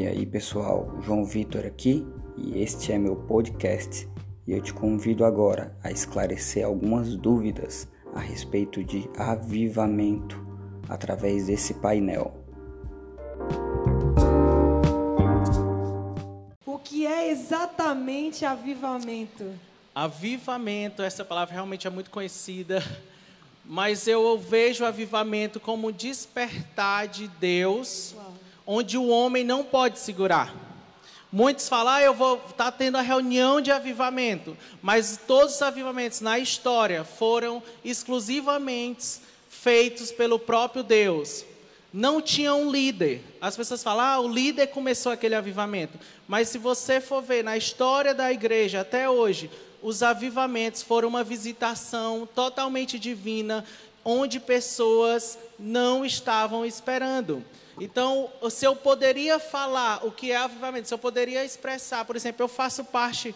E aí pessoal, João Vitor aqui e este é meu podcast e eu te convido agora a esclarecer algumas dúvidas a respeito de avivamento através desse painel. O que é exatamente avivamento? Avivamento, essa palavra realmente é muito conhecida, mas eu vejo avivamento como despertar de Deus. Uau onde o homem não pode segurar. Muitos falam, ah, eu vou estar tá tendo a reunião de avivamento, mas todos os avivamentos na história foram exclusivamente feitos pelo próprio Deus. Não tinha um líder. As pessoas falam, ah, o líder começou aquele avivamento. Mas se você for ver na história da igreja até hoje, os avivamentos foram uma visitação totalmente divina, onde pessoas não estavam esperando. Então, se eu poderia falar o que é avivamento, se eu poderia expressar, por exemplo, eu faço parte,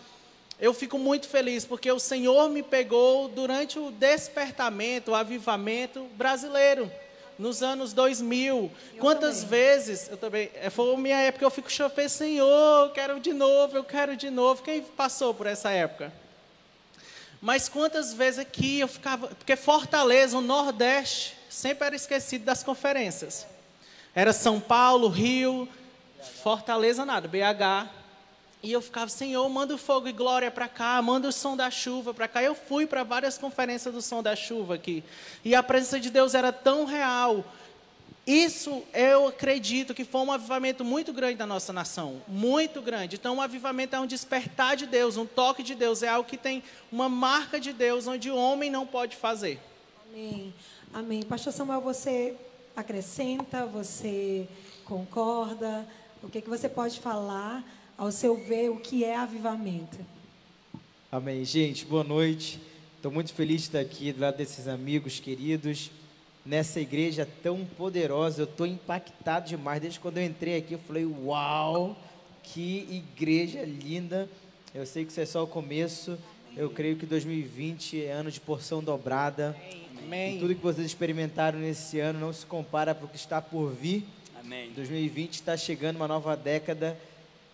eu fico muito feliz porque o Senhor me pegou durante o despertamento, o avivamento brasileiro, nos anos 2000. Eu Quantas também. vezes, eu também, é, foi a minha época, eu fico chorando, Senhor, eu quero de novo, eu quero de novo. Quem passou por essa época? Mas quantas vezes aqui eu ficava, porque Fortaleza, o Nordeste, sempre era esquecido das conferências. Era São Paulo, Rio, Fortaleza nada, BH. E eu ficava, Senhor, manda o fogo e glória para cá, manda o som da chuva para cá. Eu fui para várias conferências do som da chuva aqui. E a presença de Deus era tão real. Isso eu acredito que foi um avivamento muito grande da nossa nação, muito grande. Então, um avivamento é um despertar de Deus, um toque de Deus, é algo que tem uma marca de Deus onde o homem não pode fazer. Amém. Amém. Pastor Samuel, você acrescenta, você concorda? O que, que você pode falar ao seu ver o que é avivamento? Amém. Gente, boa noite. Estou muito feliz de estar aqui do lado desses amigos queridos, nessa igreja tão poderosa. Eu estou impactado demais. Desde quando eu entrei aqui, eu falei: Uau, que igreja linda. Eu sei que isso é só o começo. Eu creio que 2020 é ano de porção dobrada. Amém. Amém. E tudo que vocês experimentaram nesse ano não se compara para o que está por vir. Amém. 2020 está chegando uma nova década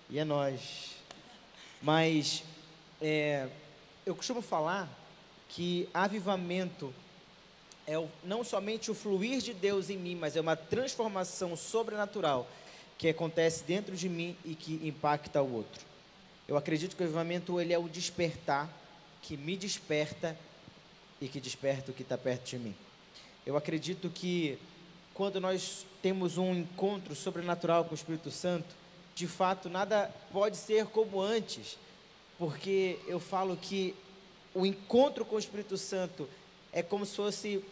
e é nós. Mas é, eu costumo falar que avivamento é o, não somente o fluir de Deus em mim, mas é uma transformação sobrenatural que acontece dentro de mim e que impacta o outro. Eu acredito que o avivamento ele é o despertar que me desperta e que desperta o que está perto de mim. Eu acredito que quando nós temos um encontro sobrenatural com o Espírito Santo, de fato nada pode ser como antes, porque eu falo que o encontro com o Espírito Santo é como se fosse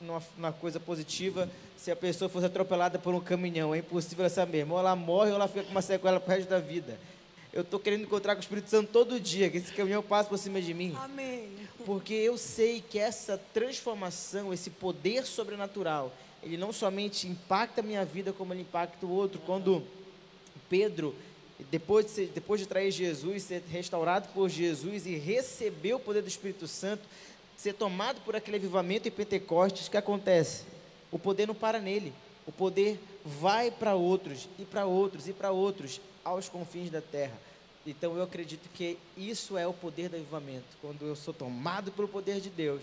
uma, uma, coisa positiva se a pessoa fosse atropelada por um caminhão. É impossível essa mesmo. Ou ela morre ou ela fica com uma sequela para o resto da vida. Eu estou querendo encontrar com o Espírito Santo todo dia, que esse caminhão passe por cima de mim. Amém. Porque eu sei que essa transformação, esse poder sobrenatural, ele não somente impacta a minha vida, como ele impacta o outro. Quando Pedro, depois de, ser, depois de trair Jesus, ser restaurado por Jesus e receber o poder do Espírito Santo, ser tomado por aquele avivamento em Pentecostes, o que acontece? O poder não para nele. O poder vai para outros, e para outros, e para outros, aos confins da terra. Então eu acredito que isso é o poder do avivamento, quando eu sou tomado pelo poder de Deus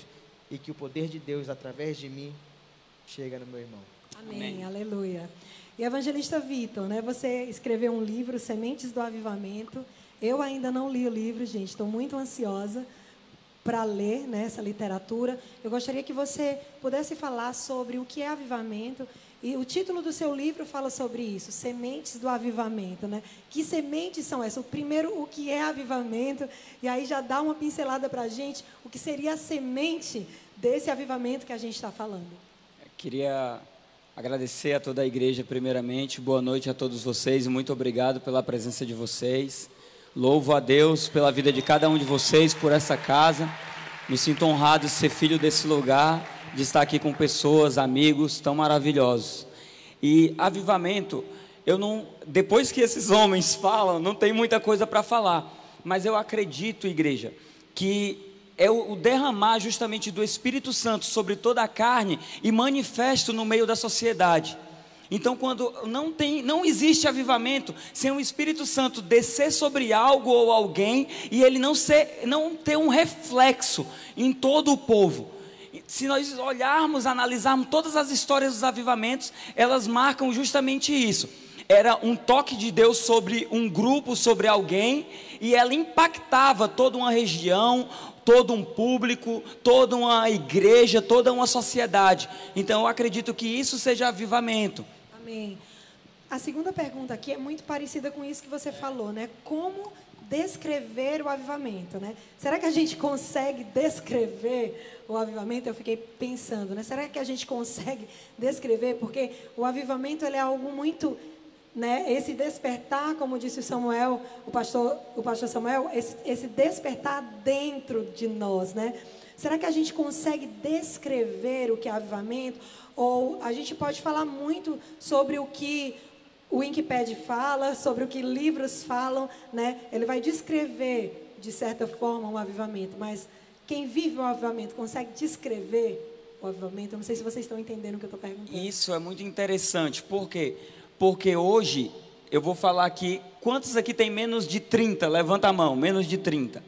e que o poder de Deus através de mim chega no meu irmão. Amém, Amém. aleluia. E evangelista Vitor, né, você escreveu um livro, Sementes do Avivamento. Eu ainda não li o livro, gente, estou muito ansiosa para ler né, essa literatura. Eu gostaria que você pudesse falar sobre o que é avivamento e o título do seu livro fala sobre isso, Sementes do Avivamento, né? Que sementes são essas? O primeiro, o que é avivamento, e aí já dá uma pincelada para a gente, o que seria a semente desse avivamento que a gente está falando. Eu queria agradecer a toda a igreja, primeiramente, boa noite a todos vocês, e muito obrigado pela presença de vocês. Louvo a Deus pela vida de cada um de vocês, por essa casa. Me sinto honrado de ser filho desse lugar de estar aqui com pessoas, amigos tão maravilhosos. E avivamento, eu não, depois que esses homens falam, não tem muita coisa para falar, mas eu acredito, igreja, que é o derramar justamente do Espírito Santo sobre toda a carne e manifesto no meio da sociedade. Então, quando não tem, não existe avivamento sem o Espírito Santo descer sobre algo ou alguém e ele não ser, não ter um reflexo em todo o povo. Se nós olharmos, analisarmos todas as histórias dos avivamentos, elas marcam justamente isso. Era um toque de Deus sobre um grupo, sobre alguém, e ela impactava toda uma região, todo um público, toda uma igreja, toda uma sociedade. Então eu acredito que isso seja avivamento. Amém. A segunda pergunta aqui é muito parecida com isso que você falou, né? Como descrever o avivamento, né? Será que a gente consegue descrever o avivamento? Eu fiquei pensando, né? Será que a gente consegue descrever? Porque o avivamento é algo muito né? Esse despertar, como disse o Samuel, o pastor, o pastor Samuel, esse, esse despertar dentro de nós, né? Será que a gente consegue descrever o que é avivamento? Ou a gente pode falar muito sobre o que o Wikipedia fala, sobre o que livros falam, né? Ele vai descrever, de certa forma, um avivamento, mas quem vive o avivamento consegue descrever o avivamento? Eu não sei se vocês estão entendendo o que eu estou perguntando. Isso é muito interessante, porque porque hoje eu vou falar aqui, quantos aqui tem menos de 30? Levanta a mão, menos de 30.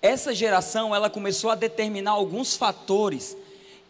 Essa geração, ela começou a determinar alguns fatores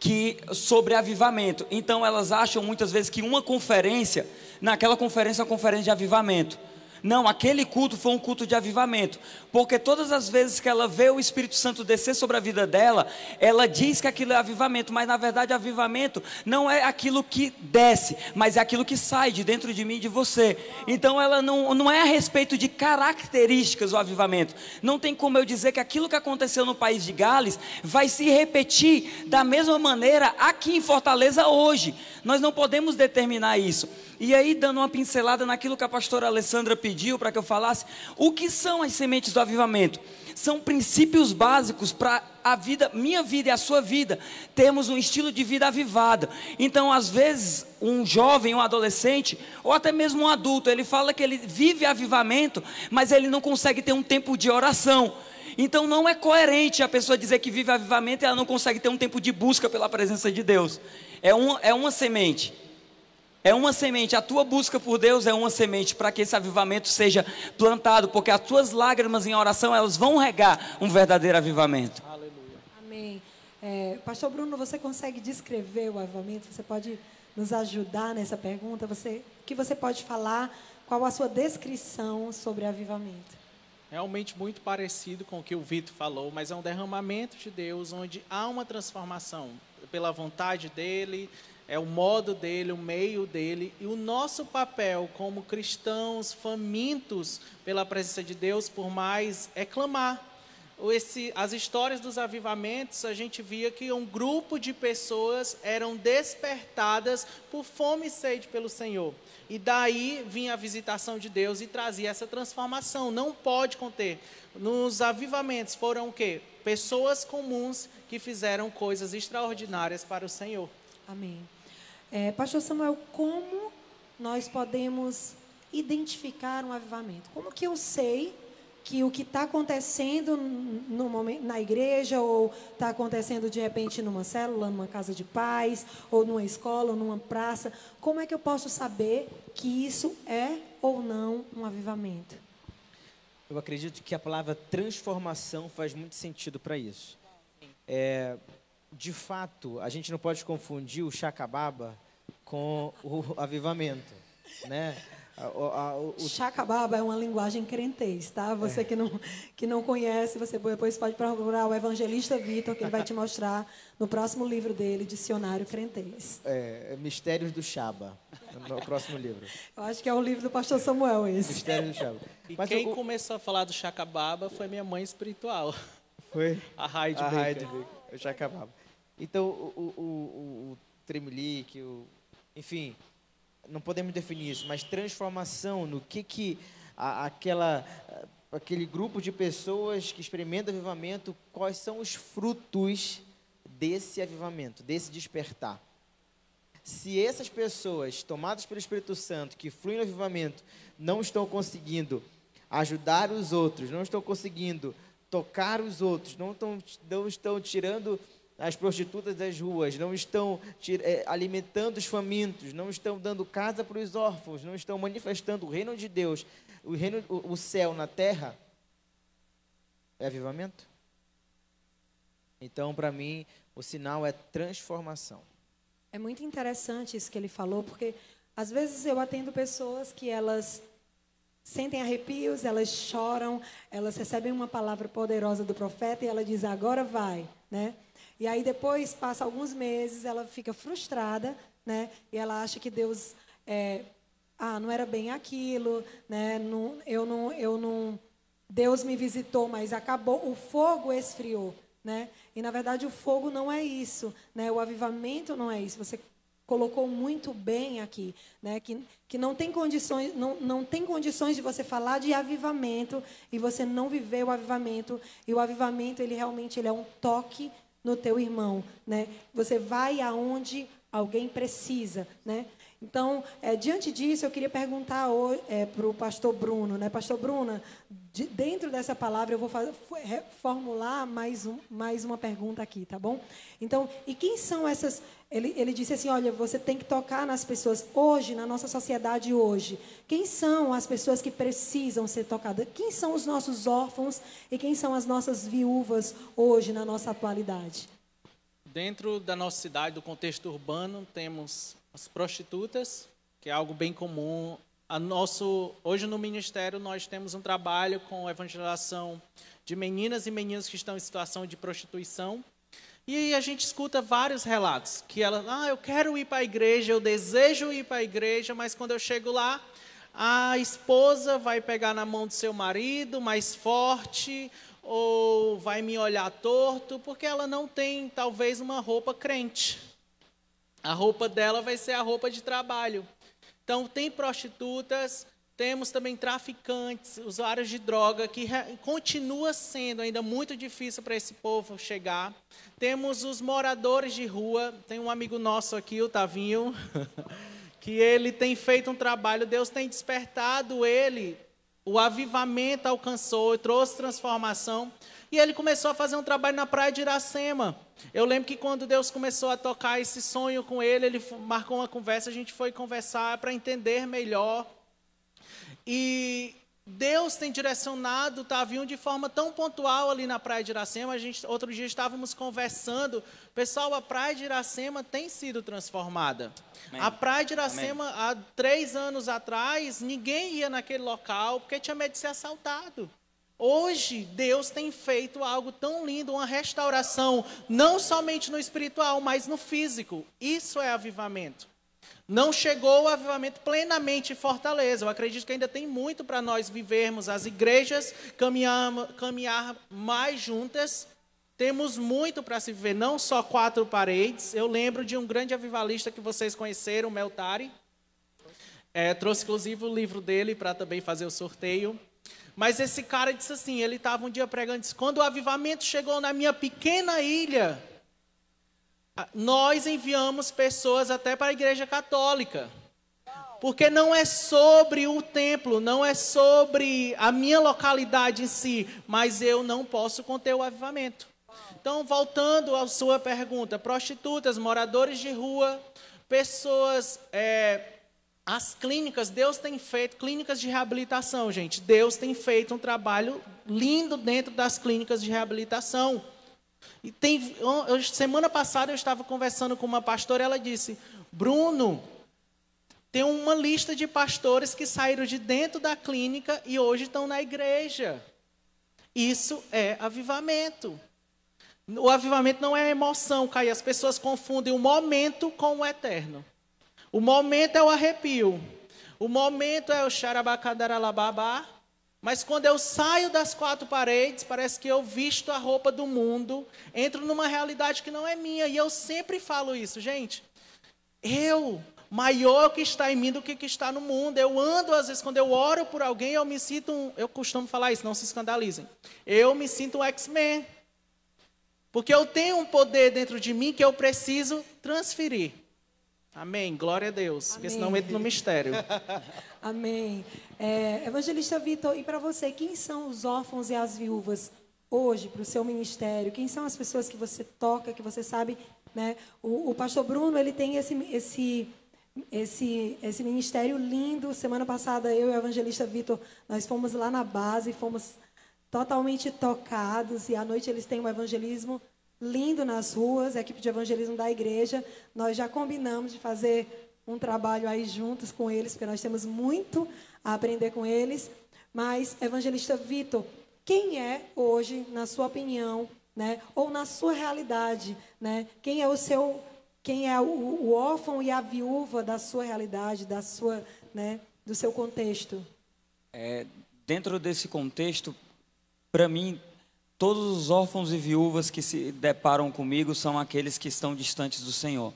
que sobre avivamento. Então elas acham muitas vezes que uma conferência, naquela conferência é uma conferência de avivamento. Não, aquele culto foi um culto de avivamento. Porque todas as vezes que ela vê o Espírito Santo descer sobre a vida dela, ela diz que aquilo é avivamento, mas na verdade avivamento não é aquilo que desce, mas é aquilo que sai de dentro de mim e de você. Então ela não, não é a respeito de características o avivamento. Não tem como eu dizer que aquilo que aconteceu no país de Gales vai se repetir da mesma maneira aqui em Fortaleza hoje. Nós não podemos determinar isso. E aí, dando uma pincelada naquilo que a pastora Alessandra pediu para que eu falasse, o que são as sementes do avivamento? São princípios básicos para a vida, minha vida e a sua vida, termos um estilo de vida avivado. Então, às vezes, um jovem, um adolescente, ou até mesmo um adulto, ele fala que ele vive avivamento, mas ele não consegue ter um tempo de oração. Então não é coerente a pessoa dizer que vive avivamento e ela não consegue ter um tempo de busca pela presença de Deus. É, um, é uma semente. É uma semente, a tua busca por Deus é uma semente para que esse avivamento seja plantado, porque as tuas lágrimas em oração elas vão regar um verdadeiro avivamento. Aleluia. Amém. É, Pastor Bruno, você consegue descrever o avivamento? Você pode nos ajudar nessa pergunta? Você, o que você pode falar? Qual a sua descrição sobre avivamento? Realmente muito parecido com o que o Vitor falou, mas é um derramamento de Deus onde há uma transformação pela vontade dele, é o modo dele, o meio dele, e o nosso papel como cristãos famintos pela presença de Deus, por mais é clamar. Esse, as histórias dos avivamentos, a gente via que um grupo de pessoas eram despertadas por fome e sede pelo Senhor. E daí vinha a visitação de Deus e trazia essa transformação. Não pode conter. Nos avivamentos foram o quê? Pessoas comuns que fizeram coisas extraordinárias para o Senhor. Amém. É, Pastor Samuel, como nós podemos identificar um avivamento? Como que eu sei que o que está acontecendo no momento, na igreja, ou está acontecendo de repente numa célula, numa casa de paz, ou numa escola, ou numa praça, como é que eu posso saber que isso é ou não um avivamento? Eu acredito que a palavra transformação faz muito sentido para isso. É, de fato, a gente não pode confundir o chacababa com o avivamento, né? O, o, Chacababa é uma linguagem crentez, tá? Você é. que, não, que não conhece, você depois pode procurar o evangelista Vitor, que ele vai te mostrar no próximo livro dele, Dicionário Crentez. É, Mistérios do Chaba, no próximo livro. Eu acho que é o livro do pastor Samuel esse. Mistérios do Chaba. E Mas quem o, começou a falar do Chacababa foi minha mãe espiritual. Foi? A Heidi A Heidi o Chacababa. Então, o, o, o, o Tremelique, o enfim, não podemos definir isso, mas transformação no que que a, aquela aquele grupo de pessoas que experimenta avivamento, quais são os frutos desse avivamento, desse despertar. Se essas pessoas tomadas pelo Espírito Santo, que fluem no avivamento, não estão conseguindo ajudar os outros, não estão conseguindo tocar os outros, não estão, não estão tirando as prostitutas das ruas, não estão é, alimentando os famintos, não estão dando casa para os órfãos, não estão manifestando o reino de Deus, o reino, o, céu na terra, é avivamento? Então, para mim, o sinal é transformação. É muito interessante isso que ele falou, porque às vezes eu atendo pessoas que elas sentem arrepios, elas choram, elas recebem uma palavra poderosa do profeta e ela diz: agora vai, né? E aí depois passa alguns meses, ela fica frustrada, né? E ela acha que Deus é, ah, não era bem aquilo, né? Não, eu não, eu não, Deus me visitou, mas acabou, o fogo esfriou, né? E na verdade o fogo não é isso, né? O avivamento não é isso. Você colocou muito bem aqui, né? Que, que não tem condições, não, não tem condições de você falar de avivamento e você não viver o avivamento. E o avivamento ele realmente ele é um toque no teu irmão, né? Você vai aonde alguém precisa, né? Então, é, diante disso, eu queria perguntar é, para o pastor Bruno, né? Pastor Bruno, de, dentro dessa palavra eu vou fazer, formular mais, um, mais uma pergunta aqui, tá bom? Então, e quem são essas? Ele, ele disse assim, olha, você tem que tocar nas pessoas hoje, na nossa sociedade hoje. Quem são as pessoas que precisam ser tocadas? Quem são os nossos órfãos e quem são as nossas viúvas hoje na nossa atualidade? Dentro da nossa cidade, do contexto urbano, temos as prostitutas, que é algo bem comum. A nosso, hoje no ministério nós temos um trabalho com evangelização de meninas e meninos que estão em situação de prostituição. E a gente escuta vários relatos que ela, ah, eu quero ir para a igreja, eu desejo ir para a igreja, mas quando eu chego lá, a esposa vai pegar na mão do seu marido mais forte, ou vai me olhar torto, porque ela não tem talvez uma roupa crente. A roupa dela vai ser a roupa de trabalho. Então, tem prostitutas, temos também traficantes, usuários de droga, que continua sendo ainda muito difícil para esse povo chegar. Temos os moradores de rua, tem um amigo nosso aqui, o Tavinho, que ele tem feito um trabalho, Deus tem despertado ele, o avivamento alcançou, trouxe transformação. E ele começou a fazer um trabalho na praia de Iracema. Eu lembro que quando Deus começou a tocar esse sonho com ele, ele marcou uma conversa, a gente foi conversar para entender melhor. E Deus tem direcionado o Tavinho de forma tão pontual ali na praia de Iracema. A gente, outro dia estávamos conversando. Pessoal, a praia de Iracema tem sido transformada. Amém. A praia de Iracema, Amém. há três anos atrás, ninguém ia naquele local porque tinha medo de ser assaltado. Hoje, Deus tem feito algo tão lindo, uma restauração, não somente no espiritual, mas no físico. Isso é avivamento. Não chegou o avivamento plenamente em Fortaleza. Eu acredito que ainda tem muito para nós vivermos, as igrejas caminhar, caminhar mais juntas. Temos muito para se viver, não só quatro paredes. Eu lembro de um grande avivalista que vocês conheceram, Meltari. É, trouxe inclusive o livro dele para também fazer o sorteio. Mas esse cara disse assim: ele estava um dia pregando, disse, quando o avivamento chegou na minha pequena ilha, nós enviamos pessoas até para a igreja católica. Porque não é sobre o templo, não é sobre a minha localidade em si, mas eu não posso conter o avivamento. Então, voltando à sua pergunta, prostitutas, moradores de rua, pessoas é, as clínicas, Deus tem feito, clínicas de reabilitação, gente. Deus tem feito um trabalho lindo dentro das clínicas de reabilitação. E tem, semana passada eu estava conversando com uma pastora, ela disse: Bruno, tem uma lista de pastores que saíram de dentro da clínica e hoje estão na igreja. Isso é avivamento. O avivamento não é emoção, Caio. As pessoas confundem o momento com o eterno. O momento é o arrepio. O momento é o xarabacadaralababá. Mas quando eu saio das quatro paredes, parece que eu visto a roupa do mundo, entro numa realidade que não é minha. E eu sempre falo isso, gente. Eu, maior que está em mim do que que está no mundo. Eu ando, às vezes, quando eu oro por alguém, eu me sinto um. Eu costumo falar isso, não se escandalizem. Eu me sinto um X-Men. Porque eu tenho um poder dentro de mim que eu preciso transferir. Amém. Glória a Deus. Amém. Porque senão entra no mistério. Amém. É, Evangelista Vitor, e para você, quem são os órfãos e as viúvas hoje para o seu ministério? Quem são as pessoas que você toca, que você sabe, né? O, o pastor Bruno, ele tem esse, esse, esse, esse ministério lindo. Semana passada, eu e o evangelista Vitor, nós fomos lá na base, fomos totalmente tocados, e à noite eles têm um evangelismo lindo nas ruas, a equipe de evangelismo da igreja. Nós já combinamos de fazer um trabalho aí juntos com eles, porque nós temos muito a aprender com eles. Mas, evangelista Vitor, quem é hoje, na sua opinião, né, ou na sua realidade, né, quem é o seu, quem é o, o órfão e a viúva da sua realidade, da sua, né, do seu contexto? É, dentro desse contexto, para mim, todos os órfãos e viúvas que se deparam comigo são aqueles que estão distantes do Senhor,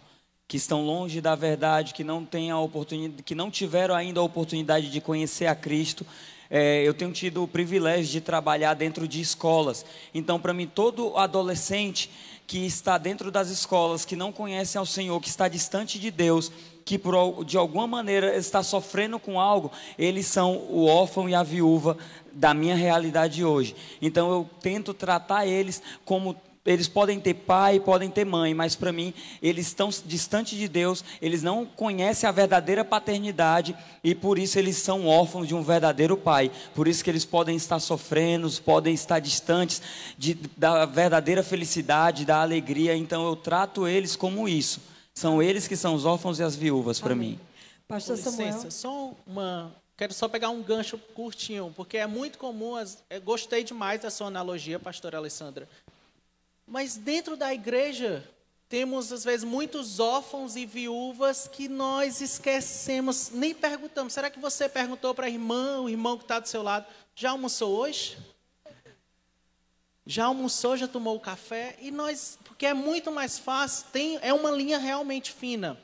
que estão longe da verdade, que não têm a oportunidade, que não tiveram ainda a oportunidade de conhecer a Cristo. É, eu tenho tido o privilégio de trabalhar dentro de escolas. Então, para mim, todo adolescente que está dentro das escolas, que não conhece ao Senhor, que está distante de Deus, que por, de alguma maneira está sofrendo com algo, eles são o órfão e a viúva da minha realidade hoje. Então eu tento tratar eles como eles podem ter pai, podem ter mãe, mas para mim eles estão distantes de Deus, eles não conhecem a verdadeira paternidade e por isso eles são órfãos de um verdadeiro pai. Por isso que eles podem estar sofrendo, podem estar distantes de, da verdadeira felicidade, da alegria. Então eu trato eles como isso. São eles que são os órfãos e as viúvas para mim. Pastor Com licença, Samuel. só uma. Quero só pegar um gancho curtinho, porque é muito comum. As, eu gostei demais da sua analogia, pastora Alessandra. Mas dentro da igreja, temos às vezes muitos órfãos e viúvas que nós esquecemos, nem perguntamos. Será que você perguntou para a irmã, o irmão que está do seu lado, já almoçou hoje? Já almoçou, já tomou o café? E nós, porque é muito mais fácil, tem, é uma linha realmente fina.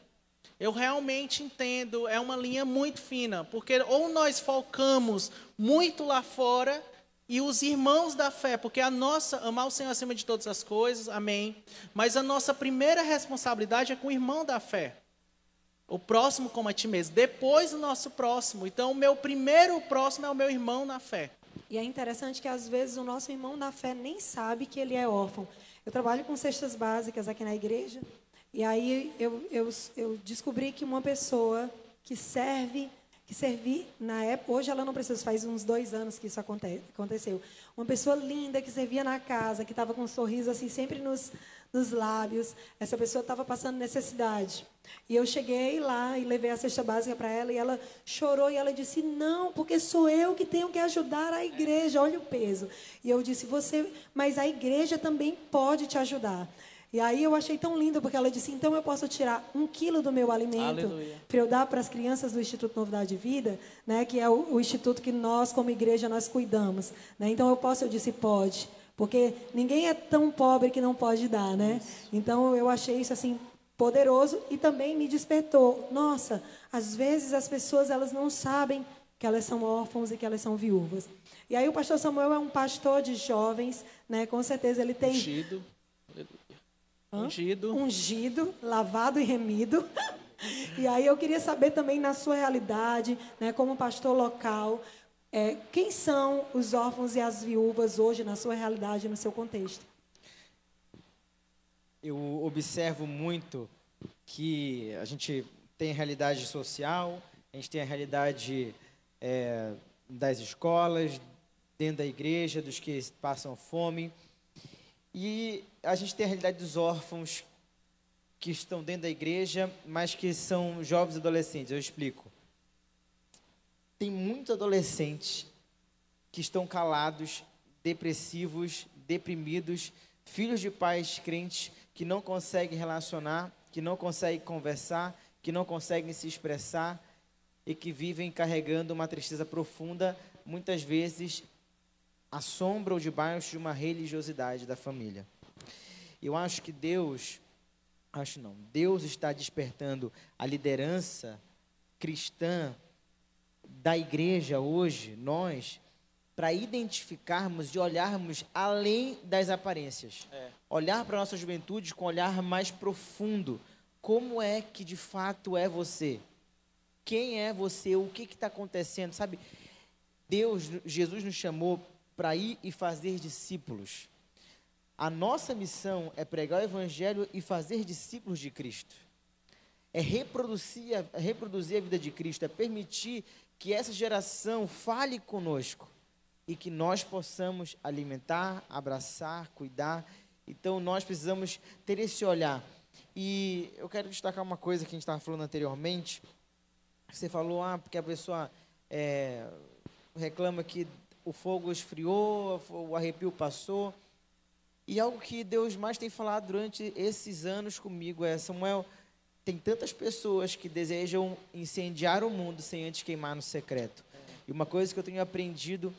Eu realmente entendo, é uma linha muito fina, porque ou nós focamos muito lá fora e os irmãos da fé, porque a nossa, amar o Senhor acima de todas as coisas, amém. Mas a nossa primeira responsabilidade é com o irmão da fé. O próximo como a ti mesmo, depois o nosso próximo. Então, o meu primeiro próximo é o meu irmão na fé. E é interessante que às vezes o nosso irmão na fé nem sabe que ele é órfão. Eu trabalho com cestas básicas aqui na igreja, e aí eu, eu, eu descobri que uma pessoa que serve, que servi na época, hoje ela não precisa, faz uns dois anos que isso aconte, aconteceu. Uma pessoa linda que servia na casa, que estava com um sorriso assim sempre nos, nos lábios. Essa pessoa estava passando necessidade. E eu cheguei lá e levei a cesta básica para ela e ela chorou e ela disse: "Não, porque sou eu que tenho que ajudar a igreja, olha o peso". E eu disse: "Você, mas a igreja também pode te ajudar". E aí eu achei tão lindo porque ela disse: "Então eu posso tirar um quilo do meu alimento para eu dar para as crianças do Instituto Novidade de Vida, né, que é o, o instituto que nós como igreja nós cuidamos, né? Então eu posso, eu disse pode, porque ninguém é tão pobre que não pode dar, né? Então eu achei isso assim poderoso e também me despertou. Nossa, às vezes as pessoas elas não sabem que elas são órfãos e que elas são viúvas. E aí o pastor Samuel é um pastor de jovens, né? Com certeza ele tem Ungido. Hã? Ungido. ungido, lavado e remido. E aí eu queria saber também na sua realidade, né, como pastor local, é, quem são os órfãos e as viúvas hoje na sua realidade, no seu contexto? Eu observo muito que a gente tem a realidade social, a gente tem a realidade é, das escolas, dentro da igreja, dos que passam fome. E a gente tem a realidade dos órfãos que estão dentro da igreja, mas que são jovens adolescentes. Eu explico. Tem muitos adolescentes que estão calados, depressivos, deprimidos, filhos de pais crentes que não conseguem relacionar, que não conseguem conversar, que não conseguem se expressar e que vivem carregando uma tristeza profunda, muitas vezes à sombra ou debaixo de uma religiosidade da família. Eu acho que Deus, acho não, Deus está despertando a liderança cristã da igreja hoje, nós, para identificarmos e olharmos além das aparências. É. Olhar para a nossa juventude com um olhar mais profundo. Como é que de fato é você? Quem é você? O que está acontecendo? Sabe, Deus, Jesus nos chamou para ir e fazer discípulos. A nossa missão é pregar o evangelho e fazer discípulos de Cristo. É reproduzir é reproduzir a vida de Cristo, é permitir que essa geração fale conosco e que nós possamos alimentar, abraçar, cuidar. Então nós precisamos ter esse olhar. E eu quero destacar uma coisa que a gente estava falando anteriormente. Você falou, ah, porque a pessoa é, reclama que o fogo esfriou, o arrepio passou. E algo que Deus mais tem falado durante esses anos comigo é: Samuel, tem tantas pessoas que desejam incendiar o mundo sem antes queimar no secreto. E uma coisa que eu tenho aprendido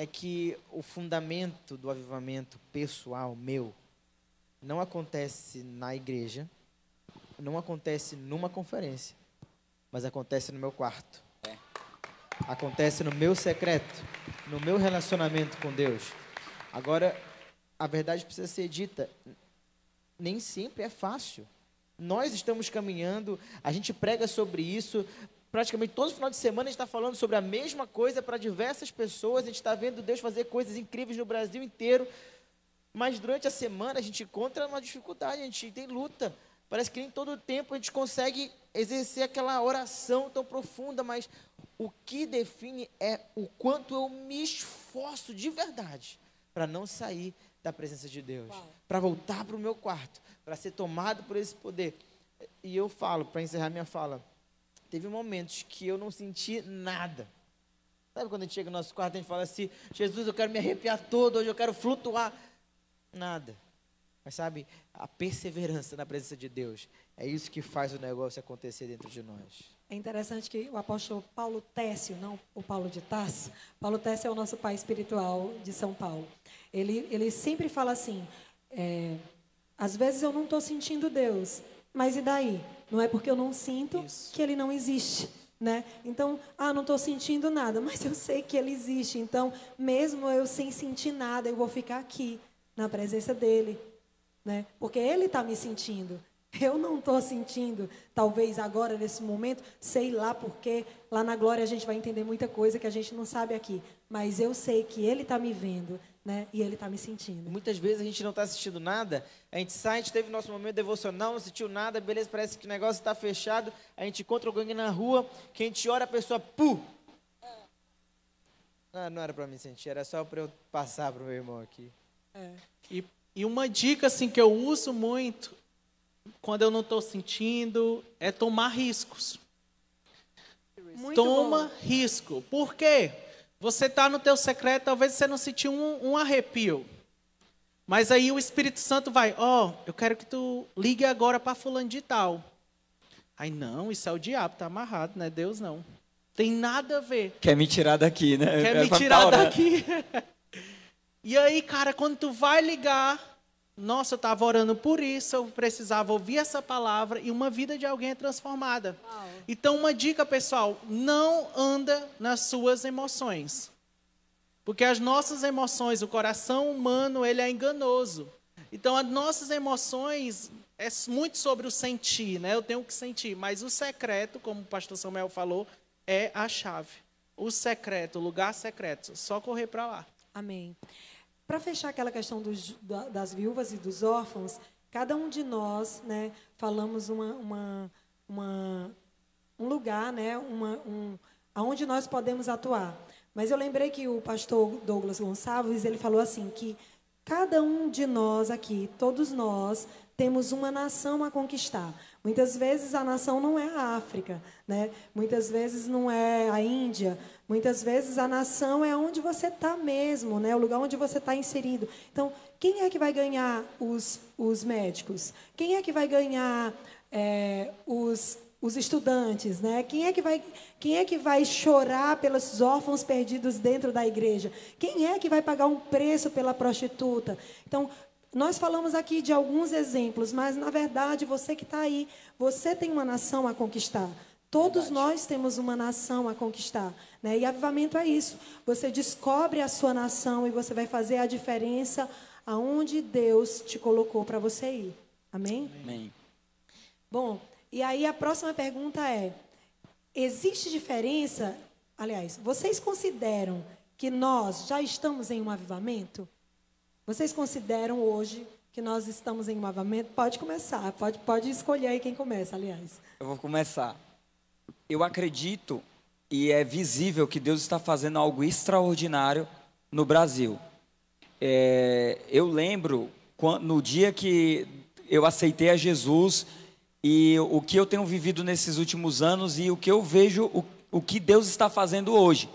é que o fundamento do avivamento pessoal meu não acontece na igreja, não acontece numa conferência, mas acontece no meu quarto. Acontece no meu secreto, no meu relacionamento com Deus. Agora, a verdade precisa ser dita, nem sempre é fácil. Nós estamos caminhando, a gente prega sobre isso, praticamente todo final de semana a gente está falando sobre a mesma coisa para diversas pessoas, a gente está vendo Deus fazer coisas incríveis no Brasil inteiro, mas durante a semana a gente encontra uma dificuldade, a gente tem luta. Parece que nem todo o tempo a gente consegue exercer aquela oração tão profunda, mas o que define é o quanto eu me esforço de verdade para não sair da presença de Deus, para voltar para o meu quarto, para ser tomado por esse poder. E eu falo, para encerrar minha fala, teve momentos que eu não senti nada. Sabe quando a gente chega no nosso quarto a gente fala assim: Jesus, eu quero me arrepiar todo, hoje eu quero flutuar? Nada. Mas sabe, a perseverança na presença de Deus é isso que faz o negócio acontecer dentro de nós. É interessante que o apóstolo Paulo Técio, não o Paulo de Tarso, Paulo Técio é o nosso pai espiritual de São Paulo. Ele, ele sempre fala assim: é, às vezes eu não estou sentindo Deus, mas e daí? Não é porque eu não sinto Isso. que ele não existe. Né? Então, ah, não estou sentindo nada, mas eu sei que ele existe. Então, mesmo eu sem sentir nada, eu vou ficar aqui, na presença dele. Né? Porque ele está me sentindo. Eu não estou sentindo, talvez agora, nesse momento, sei lá porque, lá na glória a gente vai entender muita coisa que a gente não sabe aqui. Mas eu sei que ele está me vendo, né? E ele está me sentindo. Muitas vezes a gente não está assistindo nada, a gente sai, a gente teve nosso momento devocional, não sentiu nada, beleza, parece que o negócio está fechado, a gente encontra alguém na rua, que a gente ora, a pessoa, pu! Não, não era para me sentir, era só para eu passar para o meu irmão aqui. É. E, e uma dica assim que eu uso muito, quando eu não estou sentindo, é tomar riscos. Muito Toma bom. risco. Por quê? Você está no teu secreto, talvez você não sentiu um, um arrepio. Mas aí o Espírito Santo vai, ó, oh, eu quero que tu ligue agora para fulano de tal. Aí não, isso é o diabo, tá amarrado, não é Deus não. Tem nada a ver. Quer me tirar daqui, né? Quer me tirar daqui. e aí, cara, quando tu vai ligar, nossa, eu estava orando por isso, eu precisava ouvir essa palavra e uma vida de alguém é transformada. Uau. Então, uma dica, pessoal: não anda nas suas emoções. Porque as nossas emoções, o coração humano, ele é enganoso. Então, as nossas emoções é muito sobre o sentir, né? Eu tenho que sentir. Mas o secreto, como o pastor Samuel falou, é a chave. O secreto, o lugar secreto, só correr para lá. Amém. Para fechar aquela questão dos, das viúvas e dos órfãos, cada um de nós, né, falamos uma, uma, uma um lugar, né, uma, um, aonde nós podemos atuar. Mas eu lembrei que o pastor Douglas Gonçalves ele falou assim que cada um de nós aqui, todos nós, temos uma nação a conquistar. Muitas vezes a nação não é a África, né? Muitas vezes não é a Índia. Muitas vezes a nação é onde você está mesmo, né? O lugar onde você está inserido. Então, quem é que vai ganhar os, os médicos? Quem é que vai ganhar é, os os estudantes, né? Quem é que vai, quem é que vai chorar pelos órfãos perdidos dentro da igreja? Quem é que vai pagar um preço pela prostituta? Então, nós falamos aqui de alguns exemplos, mas na verdade você que está aí, você tem uma nação a conquistar. Todos verdade. nós temos uma nação a conquistar. Né? E avivamento é isso. Você descobre a sua nação e você vai fazer a diferença aonde Deus te colocou para você ir. Amém? Amém. Bom, e aí a próxima pergunta é: existe diferença? Aliás, vocês consideram que nós já estamos em um avivamento? Vocês consideram hoje que nós estamos em um avivamento? Pode começar, pode, pode escolher aí quem começa, aliás. Eu vou começar. Eu acredito e é visível que Deus está fazendo algo extraordinário no Brasil. É, eu lembro quando, no dia que eu aceitei a Jesus e o que eu tenho vivido nesses últimos anos e o que eu vejo, o, o que Deus está fazendo hoje.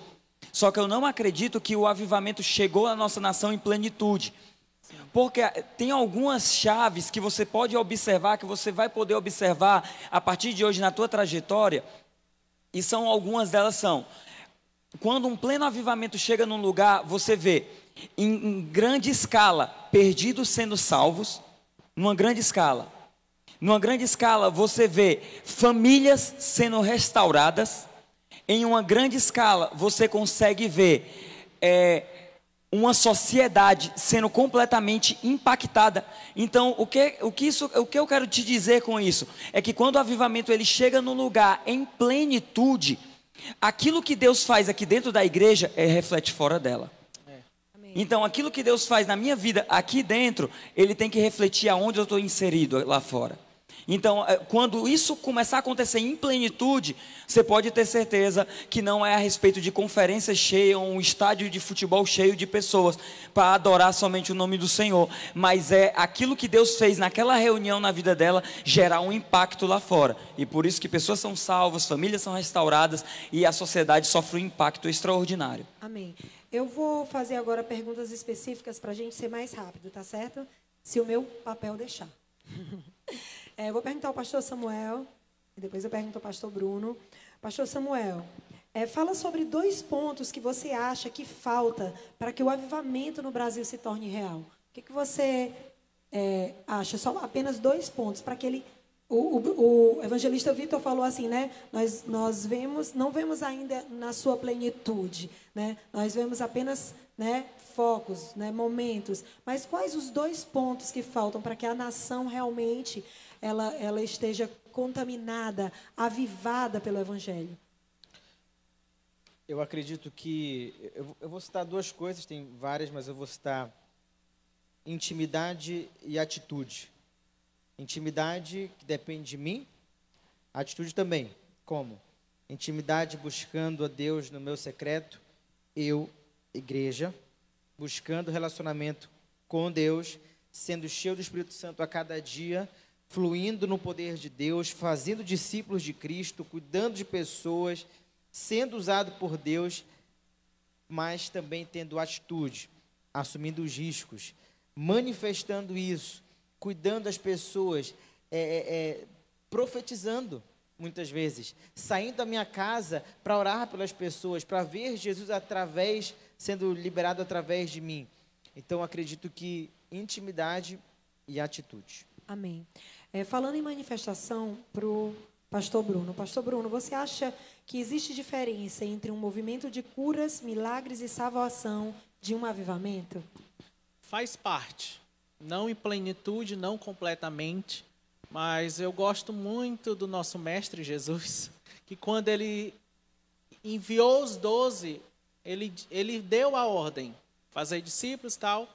Só que eu não acredito que o avivamento chegou à nossa nação em plenitude. Porque tem algumas chaves que você pode observar, que você vai poder observar a partir de hoje na tua trajetória, e são algumas delas são quando um pleno avivamento chega num lugar, você vê em, grande escala perdidos sendo salvos, numa grande escala. Numa grande escala, você vê famílias sendo restauradas. Em uma grande escala, você consegue ver é, uma sociedade sendo completamente impactada. Então, o que, o, que isso, o que eu quero te dizer com isso é que quando o avivamento ele chega no lugar em plenitude, aquilo que Deus faz aqui dentro da igreja é reflete fora dela. É. Então, aquilo que Deus faz na minha vida aqui dentro, ele tem que refletir aonde eu estou inserido lá fora. Então, é, quando isso começar a acontecer em plenitude, você pode ter certeza que não é a respeito de conferência cheia, um estádio de futebol cheio de pessoas para adorar somente o nome do Senhor, mas é aquilo que Deus fez naquela reunião na vida dela gerar um impacto lá fora. E por isso que pessoas são salvas, famílias são restauradas e a sociedade sofre um impacto extraordinário. Amém. Eu vou fazer agora perguntas específicas para a gente ser mais rápido, tá certo? Se o meu papel deixar. É, vou perguntar ao pastor Samuel, e depois eu pergunto ao pastor Bruno. Pastor Samuel, é, fala sobre dois pontos que você acha que falta para que o avivamento no Brasil se torne real. O que, que você é, acha? Só apenas dois pontos para que ele. O, o, o evangelista Vitor falou assim, né? Nós, nós vemos, não vemos ainda na sua plenitude, né? Nós vemos apenas né, focos, né, momentos. Mas quais os dois pontos que faltam para que a nação realmente ela, ela esteja contaminada, avivada pelo Evangelho? Eu acredito que. Eu, eu vou citar duas coisas, tem várias, mas eu vou citar intimidade e atitude. Intimidade que depende de mim, atitude também. Como? Intimidade buscando a Deus no meu secreto, eu, igreja, buscando relacionamento com Deus, sendo cheio do Espírito Santo a cada dia, fluindo no poder de Deus, fazendo discípulos de Cristo, cuidando de pessoas, sendo usado por Deus, mas também tendo atitude, assumindo os riscos, manifestando isso, cuidando das pessoas, é, é, é, profetizando muitas vezes, saindo da minha casa para orar pelas pessoas, para ver Jesus através, sendo liberado através de mim. Então acredito que intimidade e atitude. Amém. É, falando em manifestação para o pastor Bruno. Pastor Bruno, você acha que existe diferença entre um movimento de curas, milagres e salvação de um avivamento? Faz parte. Não em plenitude, não completamente, mas eu gosto muito do nosso Mestre Jesus, que quando ele enviou os doze, ele, ele deu a ordem, fazer discípulos tal,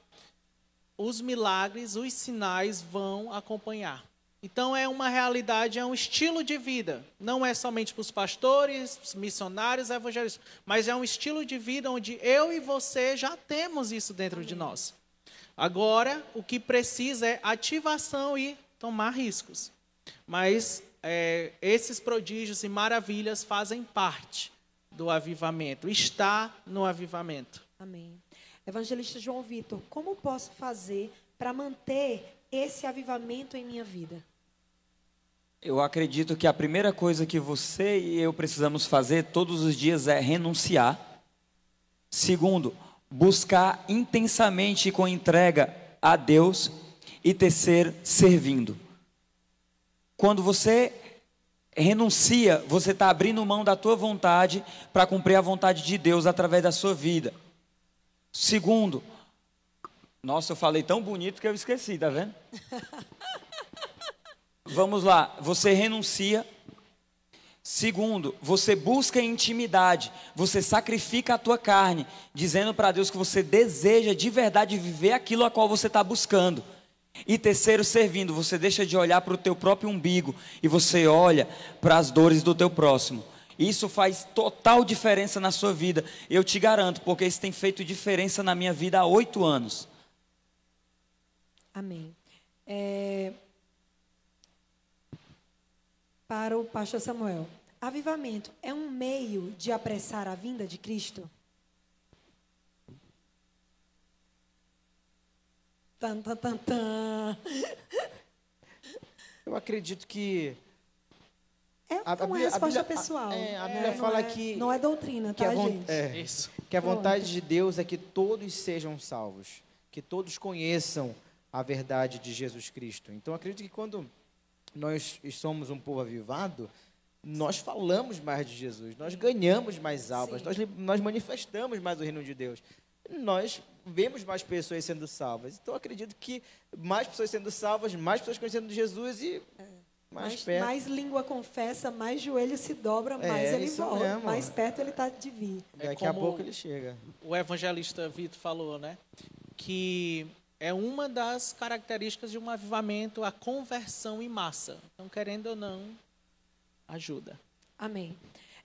os milagres, os sinais vão acompanhar. Então é uma realidade, é um estilo de vida. Não é somente para os pastores, missionários, evangelistas, mas é um estilo de vida onde eu e você já temos isso dentro Amém. de nós. Agora, o que precisa é ativação e tomar riscos. Mas é, esses prodígios e maravilhas fazem parte do avivamento, está no avivamento. Amém. Evangelista João Vitor, como posso fazer para manter esse avivamento em minha vida? Eu acredito que a primeira coisa que você e eu precisamos fazer todos os dias é renunciar. Segundo, buscar intensamente com entrega a Deus. E terceiro, servindo. Quando você renuncia, você está abrindo mão da tua vontade para cumprir a vontade de Deus através da sua vida. Segundo, nossa, eu falei tão bonito que eu esqueci, tá vendo? Vamos lá, você renuncia. Segundo, você busca intimidade, você sacrifica a tua carne, dizendo para Deus que você deseja de verdade viver aquilo a qual você está buscando. E terceiro, servindo, você deixa de olhar para o teu próprio umbigo e você olha para as dores do teu próximo. Isso faz total diferença na sua vida, eu te garanto, porque isso tem feito diferença na minha vida há oito anos. Amém. É... Para o pastor Samuel, avivamento é um meio de apressar a vinda de Cristo? Tan, tan, tan, tan. Eu acredito que É A- a uma a resposta Bíblia- pessoal. a- é, a É, Bíblia não fala é- que- Não é doutrina, que tá, a, von- gente? é, Isso. que a vontade Pronto. de Deus é que todos sejam salvos, que todos conheçam a verdade de Jesus Cristo. Então, acredito que quando nós somos um povo avivado, nós falamos mais de Jesus, nós ganhamos mais almas, Sim. nós, nós manifestamos mais o reino de Deus. Nós vemos mais pessoas sendo salvas. Então, acredito que mais pessoas sendo salvas, mais pessoas conhecendo Jesus e mais, mais, perto. mais língua confessa, mais joelho se dobra, É, mais ele volta. mesmo. Mais perto ele está de vir. É Daqui a pouco ele chega. o evangelista Vitor falou, né? Que é uma das características de um avivamento a conversão em massa. Então, querendo ou não, ajuda. Amém.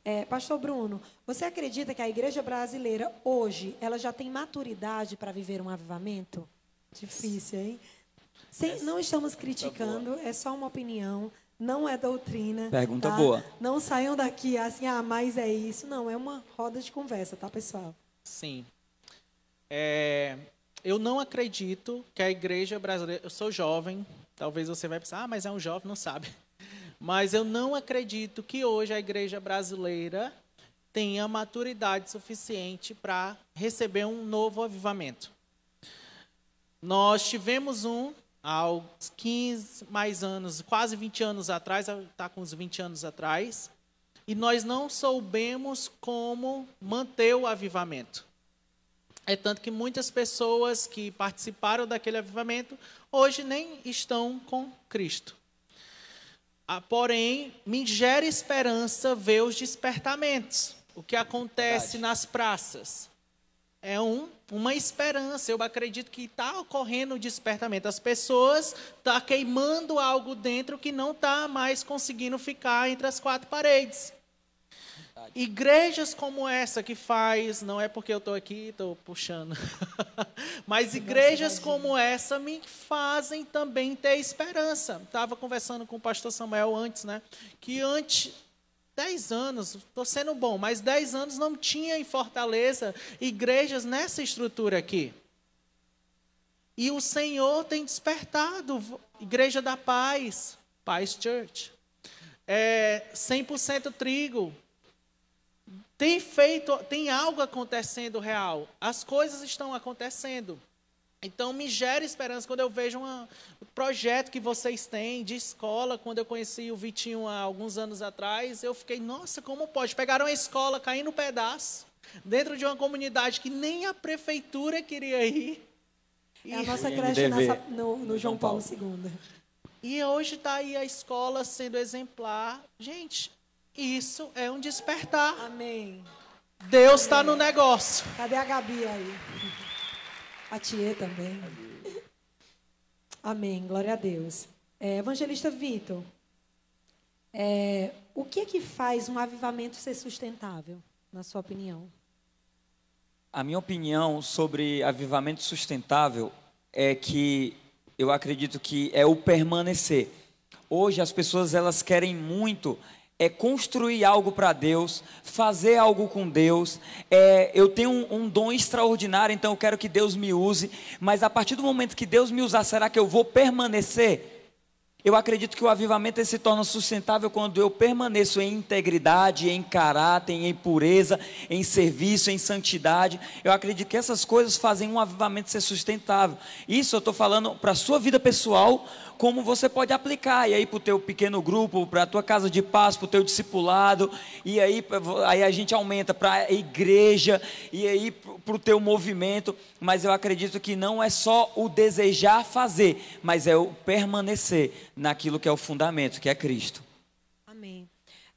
É, Pastor Bruno, você acredita que a igreja brasileira hoje ela já tem maturidade para viver um avivamento? Difícil, hein? Sem- não estamos criticando, é só uma opinião, não é doutrina. Pergunta tá? boa. Não saiam daqui assim, ah, mas é isso. Não, é uma roda de conversa, tá, pessoal? Sim. É, eu não acredito que a igreja brasileira. Eu sou jovem, talvez você vai pensar, ah, mas é um jovem, não sabe. Mas eu não acredito que hoje a igreja brasileira tenha maturidade suficiente para receber um novo avivamento. Nós tivemos um há uns 15 mais anos, quase 20 anos atrás, está com uns 20 anos atrás, e nós não soubemos como manter o avivamento. É tanto que muitas pessoas que participaram daquele avivamento hoje nem estão com Cristo. Ah, porém, me gera esperança ver os despertamentos. O que acontece Verdade. nas praças. É um, uma esperança. Eu acredito que está ocorrendo o despertamento. As pessoas estão queimando algo dentro que não está mais conseguindo ficar entre as quatro paredes. Igrejas como essa que faz, não é porque eu estou aqui, estou puxando, mas igrejas como essa me fazem também ter esperança. Estava conversando com o pastor Samuel antes, né? Que antes, 10 anos, estou sendo bom, mas 10 anos não tinha em Fortaleza igrejas nessa estrutura aqui. E o Senhor tem despertado, Igreja da Paz, Paz Church. É, 100% trigo, tem feito, tem algo acontecendo real. As coisas estão acontecendo. Então me gera esperança quando eu vejo um projeto que vocês têm de escola. Quando eu conheci o Vitinho há alguns anos atrás, eu fiquei, nossa, como pode? Pegaram a escola, cair no pedaço, dentro de uma comunidade que nem a prefeitura queria ir. É a nossa creche nessa- no, no João Paulo. II. E hoje está aí a escola sendo exemplar. Gente, isso é um despertar. Amém. Deus está no negócio. Cadê a Gabi aí? A Tia também. Amém. Glória a Deus. É, Evangelista Vitor, é, o que é que faz um avivamento ser sustentável, na sua opinião? A minha opinião sobre avivamento sustentável é que eu acredito que é o permanecer. Hoje as pessoas elas querem muito é construir algo para Deus, fazer algo com Deus. É, eu tenho um, um dom extraordinário, então eu quero que Deus me use. Mas a partir do momento que Deus me usar, será que eu vou permanecer? Eu acredito que o avivamento se torna sustentável quando eu permaneço em integridade, em caráter, em pureza, em serviço, em santidade. Eu acredito que essas coisas fazem um avivamento ser sustentável. Isso eu estou falando para a sua vida pessoal, como você pode aplicar. E aí para o teu pequeno grupo, para a tua casa de paz, para o teu discipulado. E aí, aí a gente aumenta para a igreja, e aí para o teu movimento. Mas eu acredito que não é só o desejar fazer, mas é o permanecer naquilo que é o fundamento, que é Cristo. Amém.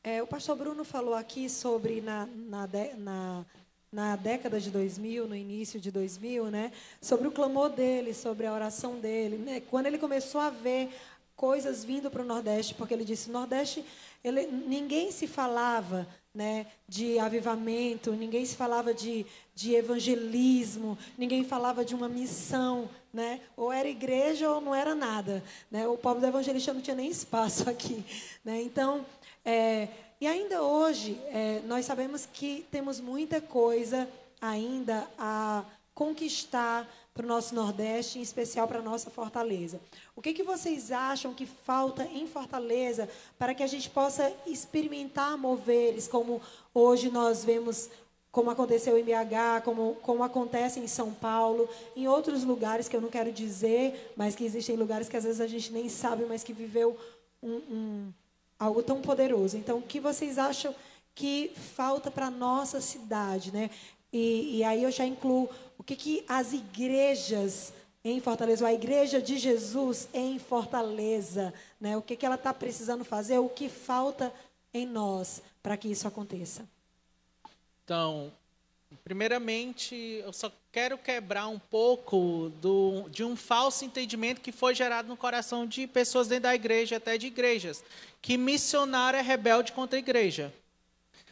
É, o pastor Bruno falou aqui sobre na, na, na, na década de 2000, no início de 2000, né, sobre o clamor dele, sobre a oração dele. Né, quando ele começou a ver coisas vindo para o Nordeste, porque ele disse: Nordeste, ele, ninguém se falava né, de avivamento, ninguém se falava de, de evangelismo, ninguém falava de uma missão, né? Ou era igreja ou não era nada, né? O povo do evangelista não tinha nem espaço aqui, né? Então, é, e ainda hoje é, nós sabemos que temos muita coisa ainda a conquistar para o nosso Nordeste, em especial para a nossa Fortaleza. O que, que vocês acham que falta em Fortaleza para que a gente possa experimentar moveres, como hoje nós vemos, como aconteceu em BH, como, como acontece em São Paulo, em outros lugares que eu não quero dizer, mas que existem lugares que às vezes a gente nem sabe, mas que viveu um, um, algo tão poderoso. Então, o que vocês acham que falta para a nossa cidade, né? E, e aí eu já incluo o que, que as igrejas em Fortaleza, a igreja de Jesus em Fortaleza, né? O que, que ela está precisando fazer, o que falta em nós para que isso aconteça. Então, primeiramente, eu só quero quebrar um pouco do, de um falso entendimento que foi gerado no coração de pessoas dentro da igreja, até de igrejas, que missionário é rebelde contra a igreja.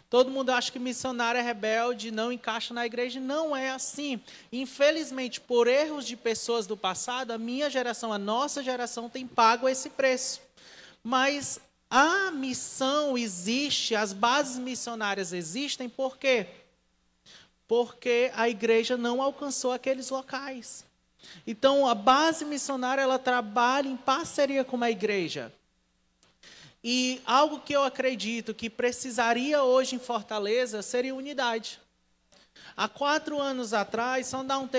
Todo mundo acha que missionário é rebelde, não encaixa na igreja. Não é assim. Infelizmente, por erros de pessoas do passado, a minha geração, a nossa geração tem pago esse preço. Mas a missão existe, as bases missionárias existem, por quê? Porque a igreja não alcançou aqueles locais. Então, a base missionária ela trabalha em parceria com a igreja. E algo que eu acredito que precisaria hoje em Fortaleza seria unidade. Há quatro anos atrás, só dar um,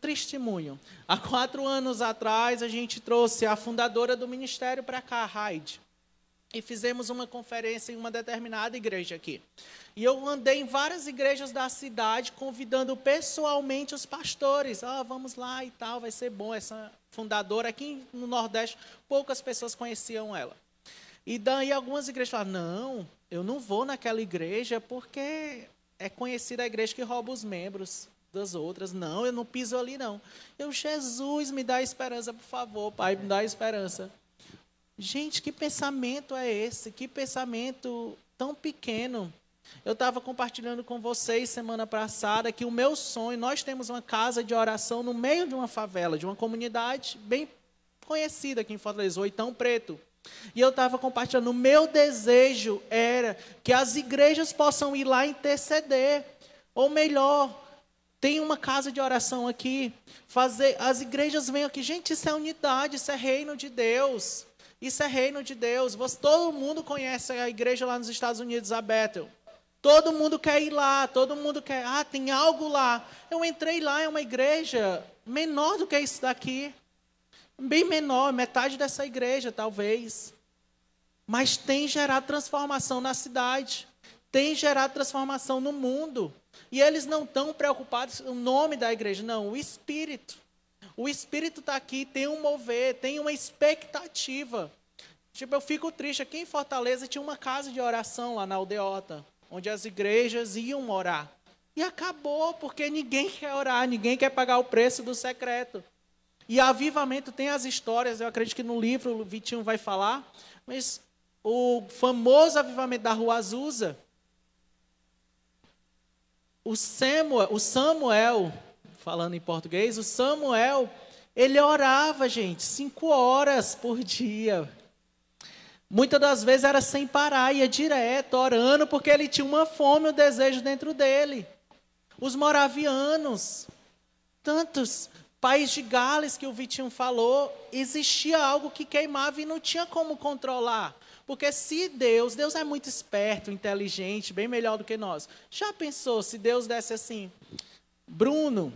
testemunho. Há quatro anos atrás, a gente trouxe a fundadora do ministério para cá, Raide. E fizemos uma conferência em uma determinada igreja aqui. E eu andei em várias igrejas da cidade, convidando pessoalmente os pastores. Ah, vamos lá e tal, vai ser bom. Essa fundadora aqui no Nordeste, poucas pessoas conheciam ela. E daí algumas igrejas falam: não, eu não vou naquela igreja porque é conhecida a igreja que rouba os membros das outras. Não, eu não piso ali, não. Eu, Jesus, me dá esperança, por favor, Pai, me dá esperança. Gente, que pensamento é esse? Que pensamento tão pequeno. Eu estava compartilhando com vocês semana passada que o meu sonho, nós temos uma casa de oração no meio de uma favela, de uma comunidade bem conhecida aqui em Fortaleza, Oitão Preto. E eu estava compartilhando, o meu desejo era que as igrejas possam ir lá interceder. Ou melhor, tem uma casa de oração aqui. Fazer, as igrejas vêm aqui. Gente, isso é unidade, isso é reino de Deus. Isso é reino de Deus. Todo mundo conhece a igreja lá nos Estados Unidos, a Bethel. Todo mundo quer ir lá, todo mundo quer. Ah, tem algo lá. Eu entrei lá, é uma igreja menor do que isso daqui bem menor, metade dessa igreja, talvez. Mas tem gerado transformação na cidade, tem gerado transformação no mundo. E eles não estão preocupados com o nome da igreja, não, o espírito. O espírito está aqui, tem um mover, tem uma expectativa. Tipo, eu fico triste. Aqui em Fortaleza tinha uma casa de oração lá na aldeota, onde as igrejas iam orar. E acabou, porque ninguém quer orar, ninguém quer pagar o preço do secreto. E avivamento tem as histórias, eu acredito que no livro o Vitinho vai falar, mas o famoso avivamento da Rua Azusa, o Samuel, o Samuel, falando em português, o Samuel, ele orava, gente, cinco horas por dia. Muitas das vezes era sem parar, ia direto, orando, porque ele tinha uma fome, um desejo dentro dele. Os moravianos, tantos País de Gales, que o Vitinho falou, existia algo que queimava e não tinha como controlar. Porque se Deus, Deus é muito esperto, inteligente, bem melhor do que nós. Já pensou se Deus desse assim, Bruno,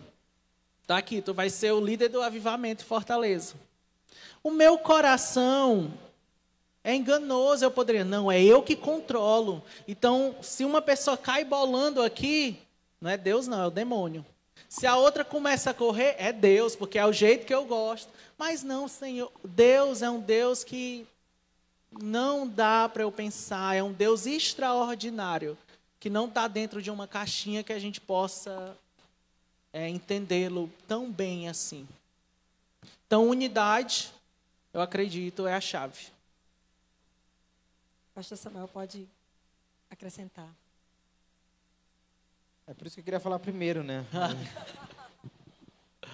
tá aqui, tu vai ser o líder do avivamento Fortaleza. O meu coração é enganoso, eu poderia, não, é eu que controlo. Então, se uma pessoa cai bolando aqui, não é Deus não, é o demônio. Se a outra começa a correr, é Deus, porque é o jeito que eu gosto. Mas não, Senhor, Deus é um Deus que não dá para eu pensar, é um Deus extraordinário, que não está dentro de uma caixinha que a gente possa é, entendê-lo tão bem assim. Então, unidade, eu acredito, é a chave. Pastor Samuel pode acrescentar. É por isso que eu queria falar primeiro, né?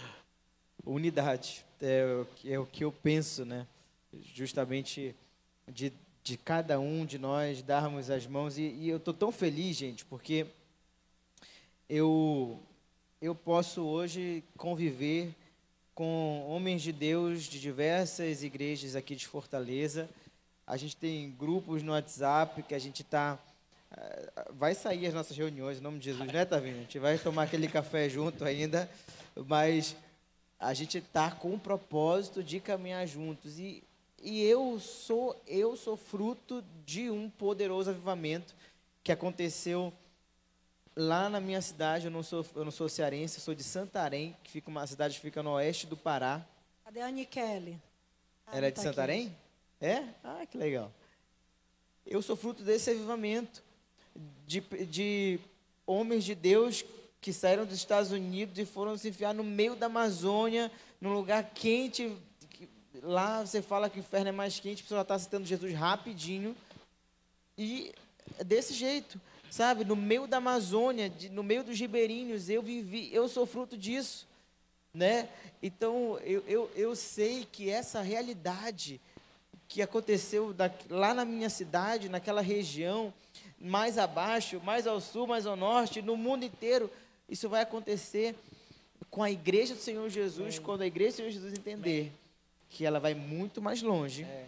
Unidade. É, é, o que eu penso, né? Justamente de, de cada um de nós darmos as mãos. E, e eu estou tão feliz, gente, porque eu, eu posso hoje conviver com homens de Deus de diversas igrejas aqui de Fortaleza. A gente tem grupos no WhatsApp que a gente está vai sair as nossas reuniões, em nome de Jesus, né, Tavinho? A gente vai tomar aquele café junto ainda, mas a gente está com o propósito de caminhar juntos. E, e eu sou eu sou fruto de um poderoso avivamento que aconteceu lá na minha cidade. Eu não sou eu não sou cearense, eu sou de Santarém, que fica uma cidade que fica no oeste do Pará. Cadê a? Ah, Ela é de tá Santarém? Aqui. É? Ah, que legal. Eu sou fruto desse avivamento de, de homens de Deus que saíram dos Estados Unidos e foram se enfiar no meio da Amazônia, num lugar quente. Lá você fala que o inferno é mais quente, a pessoa está citando Jesus rapidinho. E é desse jeito, sabe? No meio da Amazônia, de, no meio dos ribeirinhos, eu vivi, eu sou fruto disso. Né? Então, eu, eu, eu sei que essa realidade que aconteceu da, lá na minha cidade, naquela região, mais abaixo, mais ao sul, mais ao norte, no mundo inteiro. Isso vai acontecer com a igreja do Senhor Jesus, é. quando a igreja do Senhor Jesus entender é. que ela vai muito mais longe é.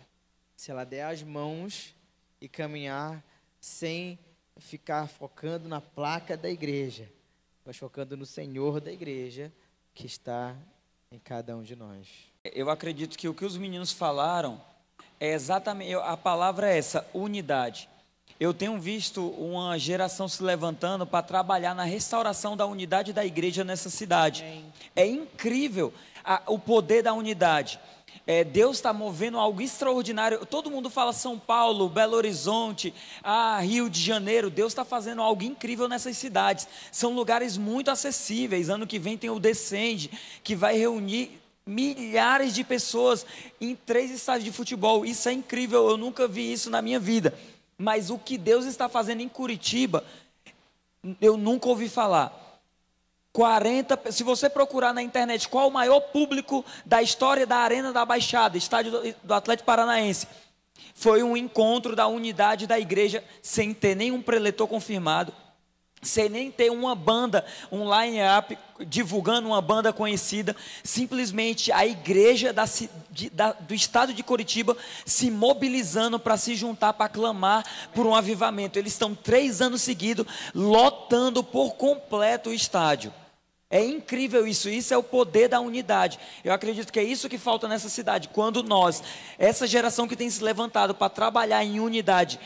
se ela der as mãos e caminhar sem ficar focando na placa da igreja, mas focando no Senhor da igreja que está em cada um de nós. Eu acredito que o que os meninos falaram é exatamente a palavra é essa, unidade. Eu tenho visto uma geração se levantando para trabalhar na restauração da unidade da igreja nessa cidade. É incrível a, o poder da unidade. É, Deus está movendo algo extraordinário. Todo mundo fala São Paulo, Belo Horizonte, ah, Rio de Janeiro. Deus está fazendo algo incrível nessas cidades. São lugares muito acessíveis. Ano que vem tem o Descende, que vai reunir milhares de pessoas em três estádios de futebol. Isso é incrível. Eu nunca vi isso na minha vida. Mas o que Deus está fazendo em Curitiba, eu nunca ouvi falar. 40, se você procurar na internet qual o maior público da história da Arena da Baixada, estádio do Atlético Paranaense, foi um encontro da unidade da igreja sem ter nenhum preletor confirmado sem nem ter uma banda, um line-up divulgando uma banda conhecida, simplesmente a igreja da, de, da, do estado de Curitiba se mobilizando para se juntar, para clamar por um avivamento. Eles estão três anos seguidos lotando por completo o estádio. É incrível isso, isso é o poder da unidade. Eu acredito que é isso que falta nessa cidade. Quando nós, essa geração que tem se levantado para trabalhar em unidade,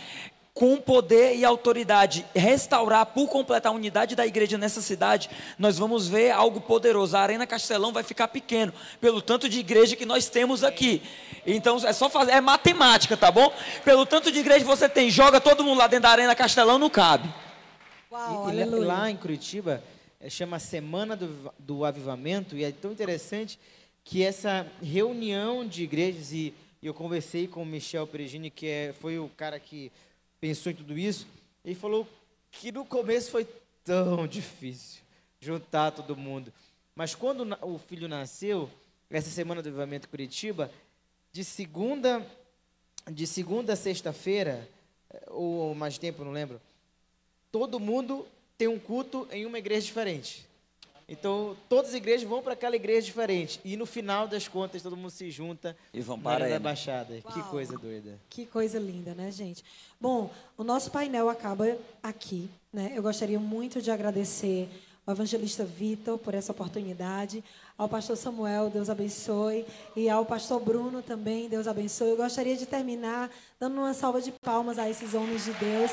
com poder e autoridade, restaurar por completo a unidade da igreja nessa cidade, nós vamos ver algo poderoso. A Arena Castelão vai ficar pequeno, pelo tanto de igreja que nós temos aqui. Então é só fazer, é matemática, tá bom? Pelo tanto de igreja que você tem, joga todo mundo lá dentro da Arena Castelão, não cabe. Uau, e, e lá em Curitiba, chama Semana do, do Avivamento, e é tão interessante que essa reunião de igrejas, e, eu conversei com o Michel Perigini, que é, foi o cara que pensou em tudo isso, ele falou que no começo foi tão difícil juntar todo mundo. Mas quando o filho nasceu, essa semana do Avivamento Curitiba, de segunda, de segunda a sexta-feira, ou mais tempo, não lembro, todo mundo tem um culto em uma igreja diferente. Então, todas as igrejas vão para aquela igreja diferente. E no final das contas, todo mundo se junta e vão para a Baixada. Uau. Que coisa doida. Que coisa linda, né, gente? Bom, o nosso painel acaba aqui. Né? Eu gostaria muito de agradecer ao evangelista Vitor por essa oportunidade, ao pastor Samuel, Deus abençoe, e ao pastor Bruno também, Deus abençoe. Eu gostaria de terminar dando uma salva de palmas a esses homens de Deus.